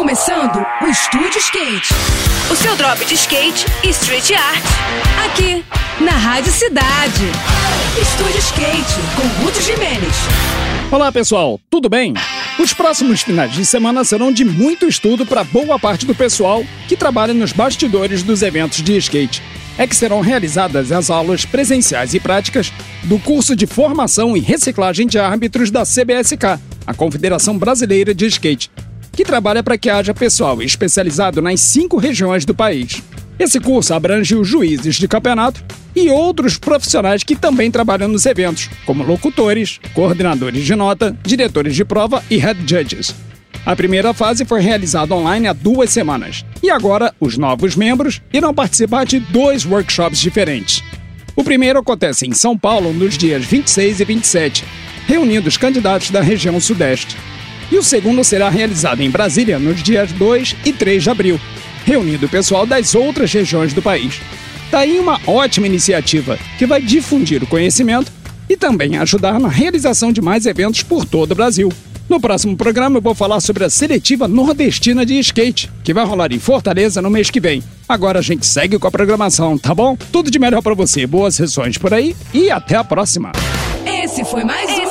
começando o Estúdio Skate. O seu drop de skate e street art. Aqui, na Rádio Cidade. Estúdio Skate, com Ruth Jimenez. Olá pessoal, tudo bem? Os próximos finais de semana serão de muito estudo para boa parte do pessoal que trabalha nos bastidores dos eventos de skate. É que serão realizadas as aulas presenciais e práticas do curso de formação e reciclagem de árbitros da CBSK, a Confederação Brasileira de Skate, que trabalha para que haja pessoal especializado nas cinco regiões do país. Esse curso abrange os juízes de campeonato e outros profissionais que também trabalham nos eventos, como locutores, coordenadores de nota, diretores de prova e head judges. A primeira fase foi realizada online há duas semanas e agora os novos membros irão participar de dois workshops diferentes. O primeiro acontece em São Paulo nos dias 26 e 27, reunindo os candidatos da região Sudeste. E o segundo será realizado em Brasília nos dias 2 e 3 de abril, reunindo o pessoal das outras regiões do país. Daí tá uma ótima iniciativa que vai difundir o conhecimento e também ajudar na realização de mais eventos por todo o Brasil. No próximo programa eu vou falar sobre a seletiva nordestina de skate, que vai rolar em Fortaleza no mês que vem. Agora a gente segue com a programação, tá bom? Tudo de melhor para você, boas sessões por aí e até a próxima. Esse foi mais.